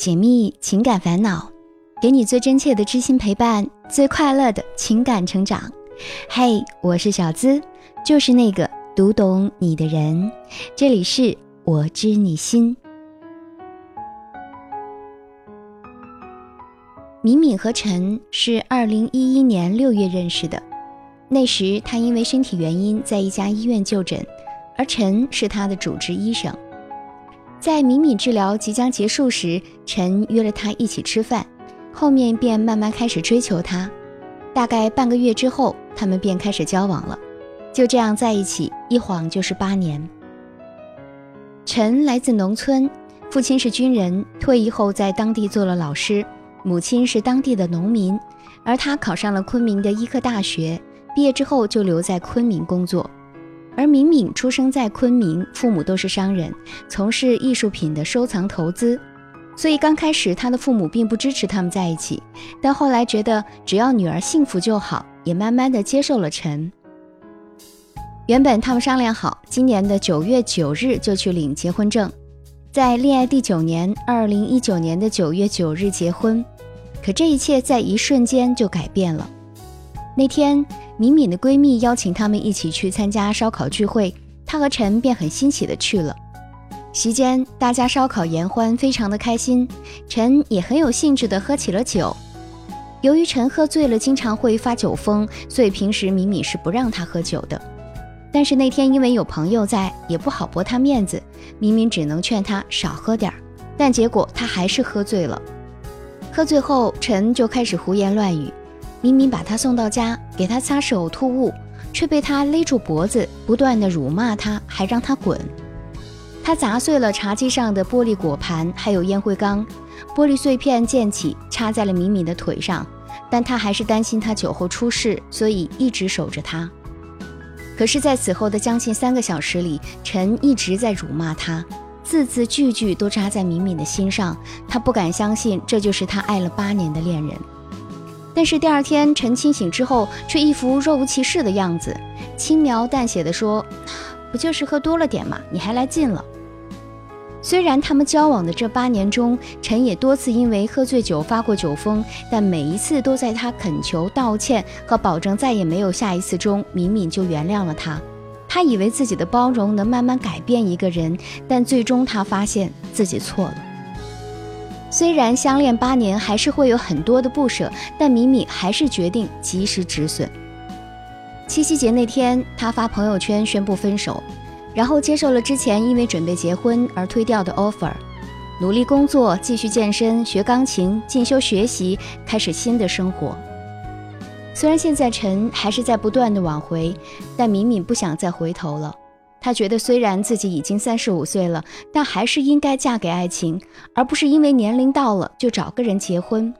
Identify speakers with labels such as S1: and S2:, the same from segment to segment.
S1: 解密情感烦恼，给你最真切的知心陪伴，最快乐的情感成长。嘿，我是小资，就是那个读懂你的人。这里是我知你心。敏敏和陈是二零一一年六月认识的，那时他因为身体原因在一家医院就诊，而陈是他的主治医生。在敏敏治疗即将结束时，陈约了她一起吃饭，后面便慢慢开始追求她。大概半个月之后，他们便开始交往了，就这样在一起，一晃就是八年。陈来自农村，父亲是军人，退役后在当地做了老师，母亲是当地的农民，而他考上了昆明的医科大学，毕业之后就留在昆明工作。而敏敏出生在昆明，父母都是商人，从事艺术品的收藏投资，所以刚开始他的父母并不支持他们在一起，但后来觉得只要女儿幸福就好，也慢慢的接受了陈。原本他们商量好，今年的九月九日就去领结婚证，在恋爱第九年，二零一九年的九月九日结婚，可这一切在一瞬间就改变了。那天。敏敏的闺蜜邀请他们一起去参加烧烤聚会，她和陈便很欣喜的去了。席间，大家烧烤言欢，非常的开心。陈也很有兴致的喝起了酒。由于陈喝醉了，经常会发酒疯，所以平时敏敏是不让他喝酒的。但是那天因为有朋友在，也不好驳他面子，敏敏只能劝他少喝点儿。但结果他还是喝醉了。喝醉后，陈就开始胡言乱语。明明把他送到家，给他擦拭呕吐物，却被他勒住脖子，不断的辱骂他，还让他滚。他砸碎了茶几上的玻璃果盘，还有烟灰缸，玻璃碎片溅起，插在了敏敏的腿上。但他还是担心他酒后出事，所以一直守着他。可是，在此后的将近三个小时里，陈一直在辱骂他，字字句句都扎在敏敏的心上。他不敢相信，这就是他爱了八年的恋人。但是第二天，陈清醒之后，却一副若无其事的样子，轻描淡写的说：“不就是喝多了点嘛，你还来劲了。”虽然他们交往的这八年中，陈也多次因为喝醉酒发过酒疯，但每一次都在他恳求、道歉和保证再也没有下一次中，敏敏就原谅了他。他以为自己的包容能慢慢改变一个人，但最终他发现自己错了。虽然相恋八年，还是会有很多的不舍，但敏敏还是决定及时止损。七夕节那天，她发朋友圈宣布分手，然后接受了之前因为准备结婚而推掉的 offer，努力工作，继续健身、学钢琴、进修学习，开始新的生活。虽然现在陈还是在不断的挽回，但敏敏不想再回头了。她觉得，虽然自己已经三十五岁了，但还是应该嫁给爱情，而不是因为年龄到了就找个人结婚。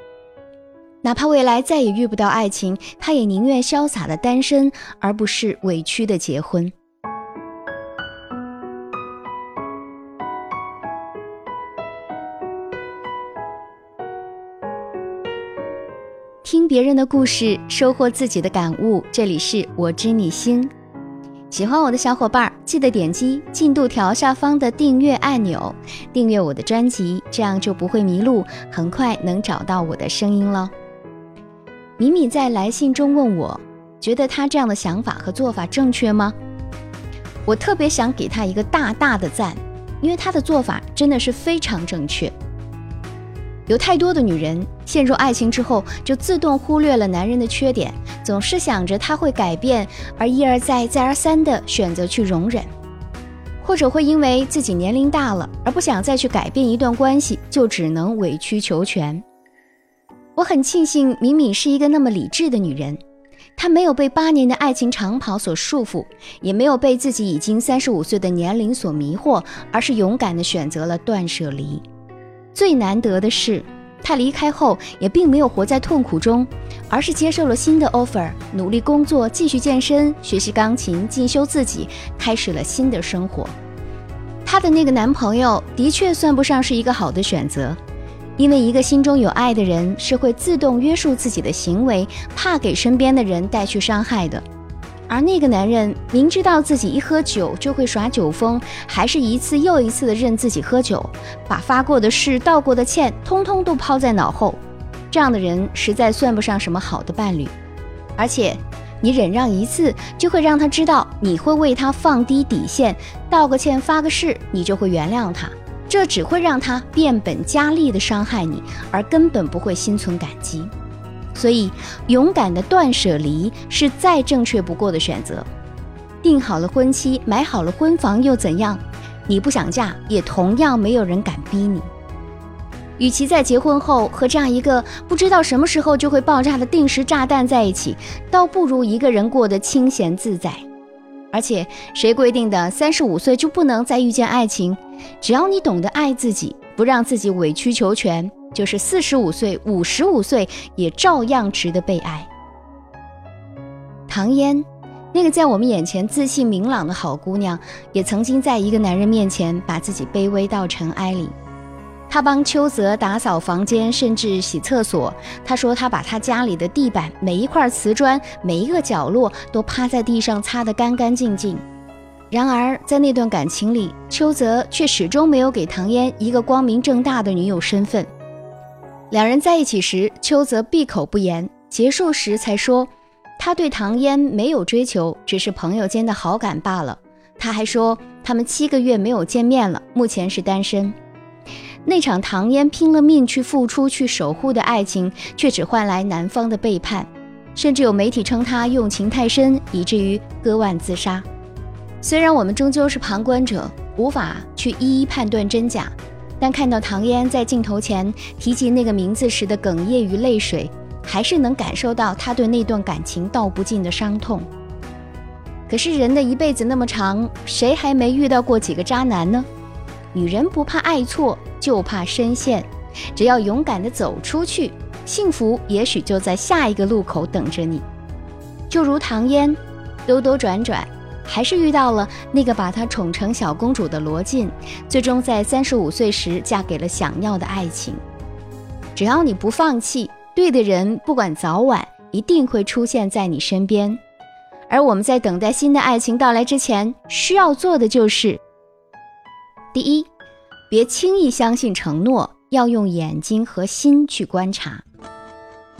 S1: 哪怕未来再也遇不到爱情，她也宁愿潇洒的单身，而不是委屈的结婚。听别人的故事，收获自己的感悟。这里是我知你心。喜欢我的小伙伴，记得点击进度条下方的订阅按钮，订阅我的专辑，这样就不会迷路，很快能找到我的声音了。米米在来信中问我，觉得他这样的想法和做法正确吗？我特别想给他一个大大的赞，因为他的做法真的是非常正确。有太多的女人陷入爱情之后，就自动忽略了男人的缺点，总是想着他会改变，而一而再、再而三的选择去容忍，或者会因为自己年龄大了而不想再去改变一段关系，就只能委曲求全。我很庆幸敏敏是一个那么理智的女人，她没有被八年的爱情长跑所束缚，也没有被自己已经三十五岁的年龄所迷惑，而是勇敢的选择了断舍离。最难得的是，他离开后也并没有活在痛苦中，而是接受了新的 offer，努力工作，继续健身、学习钢琴、进修自己，开始了新的生活。她的那个男朋友的确算不上是一个好的选择，因为一个心中有爱的人是会自动约束自己的行为，怕给身边的人带去伤害的。而那个男人明知道自己一喝酒就会耍酒疯，还是一次又一次的认自己喝酒，把发过的誓、道过的歉，通通都抛在脑后。这样的人实在算不上什么好的伴侣。而且，你忍让一次，就会让他知道你会为他放低底线，道个歉、发个誓，你就会原谅他。这只会让他变本加厉的伤害你，而根本不会心存感激。所以，勇敢的断舍离是再正确不过的选择。定好了婚期，买好了婚房又怎样？你不想嫁，也同样没有人敢逼你。与其在结婚后和这样一个不知道什么时候就会爆炸的定时炸弹在一起，倒不如一个人过得清闲自在。而且，谁规定的三十五岁就不能再遇见爱情？只要你懂得爱自己，不让自己委曲求全。就是四十五岁、五十五岁也照样值得被爱。唐嫣，那个在我们眼前自信明朗的好姑娘，也曾经在一个男人面前把自己卑微到尘埃里。她帮邱泽打扫房间，甚至洗厕所。她说她把他家里的地板每一块瓷砖、每一个角落都趴在地上擦得干干净净。然而在那段感情里，邱泽却始终没有给唐嫣一个光明正大的女友身份。两人在一起时，邱泽闭口不言；结束时才说，他对唐嫣没有追求，只是朋友间的好感罢了。他还说，他们七个月没有见面了，目前是单身。那场唐嫣拼了命去付出、去守护的爱情，却只换来男方的背叛，甚至有媒体称他用情太深，以至于割腕自杀。虽然我们终究是旁观者，无法去一一判断真假。但看到唐嫣在镜头前提及那个名字时的哽咽与泪水，还是能感受到她对那段感情道不尽的伤痛。可是人的一辈子那么长，谁还没遇到过几个渣男呢？女人不怕爱错，就怕深陷。只要勇敢地走出去，幸福也许就在下一个路口等着你。就如唐嫣，兜兜转转。还是遇到了那个把她宠成小公主的罗晋，最终在三十五岁时嫁给了想要的爱情。只要你不放弃，对的人不管早晚一定会出现在你身边。而我们在等待新的爱情到来之前，需要做的就是：第一，别轻易相信承诺，要用眼睛和心去观察。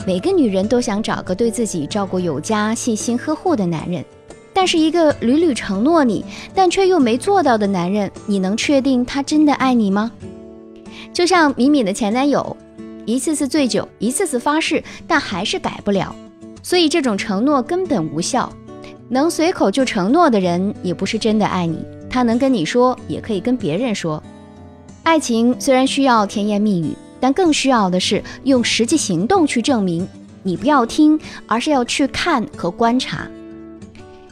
S1: 每个女人都想找个对自己照顾有加、细心呵护的男人。但是一个屡屡承诺你，但却又没做到的男人，你能确定他真的爱你吗？就像敏敏的前男友，一次次醉酒，一次次发誓，但还是改不了，所以这种承诺根本无效。能随口就承诺的人，也不是真的爱你。他能跟你说，也可以跟别人说。爱情虽然需要甜言蜜语，但更需要的是用实际行动去证明。你不要听，而是要去看和观察。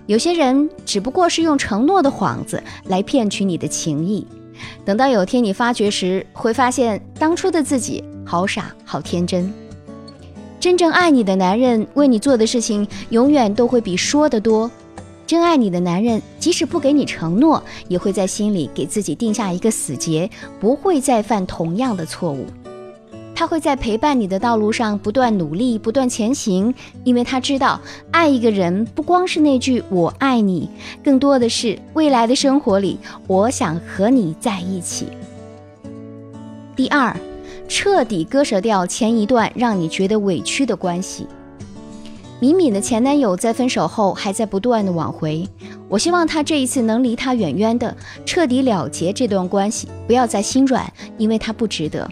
S1: 有些人只不过是用承诺的幌子来骗取你的情谊，等到有天你发觉时，会发现当初的自己好傻好天真。真正爱你的男人为你做的事情，永远都会比说的多。真爱你的男人，即使不给你承诺，也会在心里给自己定下一个死结，不会再犯同样的错误。他会在陪伴你的道路上不断努力、不断前行，因为他知道，爱一个人不光是那句“我爱你”，更多的是未来的生活里，我想和你在一起。第二，彻底割舍掉前一段让你觉得委屈的关系。敏敏的前男友在分手后还在不断的挽回，我希望他这一次能离他远远的，彻底了结这段关系，不要再心软，因为他不值得。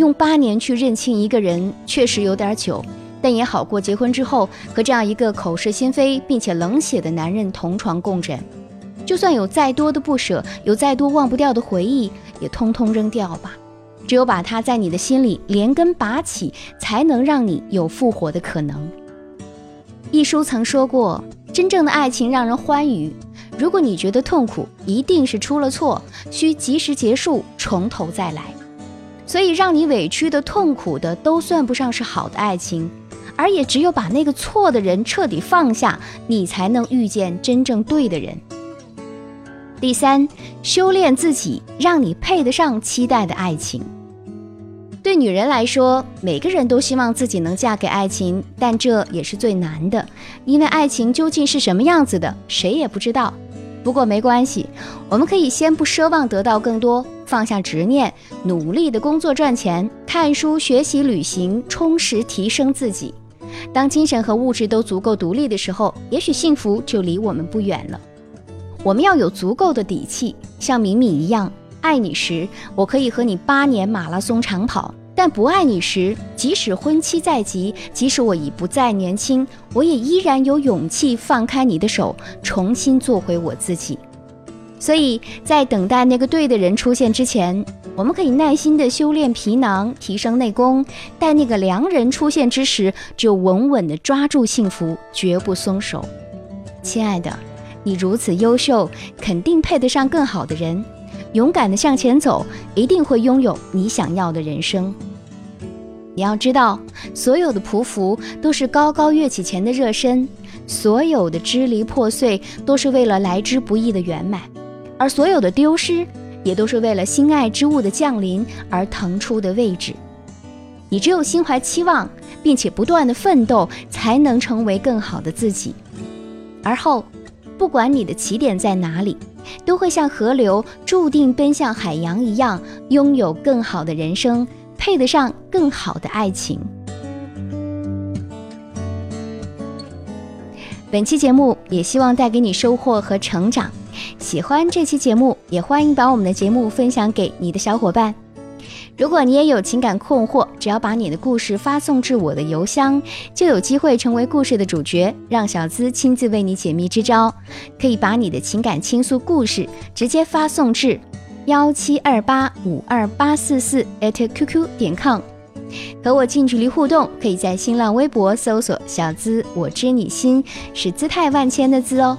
S1: 用八年去认清一个人，确实有点久，但也好过结婚之后和这样一个口是心非并且冷血的男人同床共枕。就算有再多的不舍，有再多忘不掉的回忆，也通通扔掉吧。只有把他在你的心里连根拔起，才能让你有复活的可能。一书曾说过，真正的爱情让人欢愉。如果你觉得痛苦，一定是出了错，需及时结束，从头再来。所以，让你委屈的、痛苦的，都算不上是好的爱情，而也只有把那个错的人彻底放下，你才能遇见真正对的人。第三，修炼自己，让你配得上期待的爱情。对女人来说，每个人都希望自己能嫁给爱情，但这也是最难的，因为爱情究竟是什么样子的，谁也不知道。不过没关系，我们可以先不奢望得到更多，放下执念，努力的工作赚钱，看书学习、旅行，充实提升自己。当精神和物质都足够独立的时候，也许幸福就离我们不远了。我们要有足够的底气，像敏敏一样，爱你时，我可以和你八年马拉松长跑；但不爱你时，即使婚期在即，即使我已不再年轻，我也依然有勇气放开你的手，重新做回我自己。所以在等待那个对的人出现之前，我们可以耐心地修炼皮囊，提升内功；待那个良人出现之时，就稳稳地抓住幸福，绝不松手。亲爱的，你如此优秀，肯定配得上更好的人。勇敢地向前走，一定会拥有你想要的人生。你要知道，所有的匍匐都是高高跃起前的热身，所有的支离破碎都是为了来之不易的圆满。而所有的丢失，也都是为了心爱之物的降临而腾出的位置。你只有心怀期望，并且不断的奋斗，才能成为更好的自己。而后，不管你的起点在哪里，都会像河流注定奔向海洋一样，拥有更好的人生，配得上更好的爱情。本期节目也希望带给你收获和成长。喜欢这期节目，也欢迎把我们的节目分享给你的小伙伴。如果你也有情感困惑，只要把你的故事发送至我的邮箱，就有机会成为故事的主角，让小资亲自为你解密支招。可以把你的情感倾诉故事直接发送至幺七二八五二八四四 @QQ 点 com，和我近距离互动。可以在新浪微博搜索“小资我知你心”，是姿态万千的“资”哦。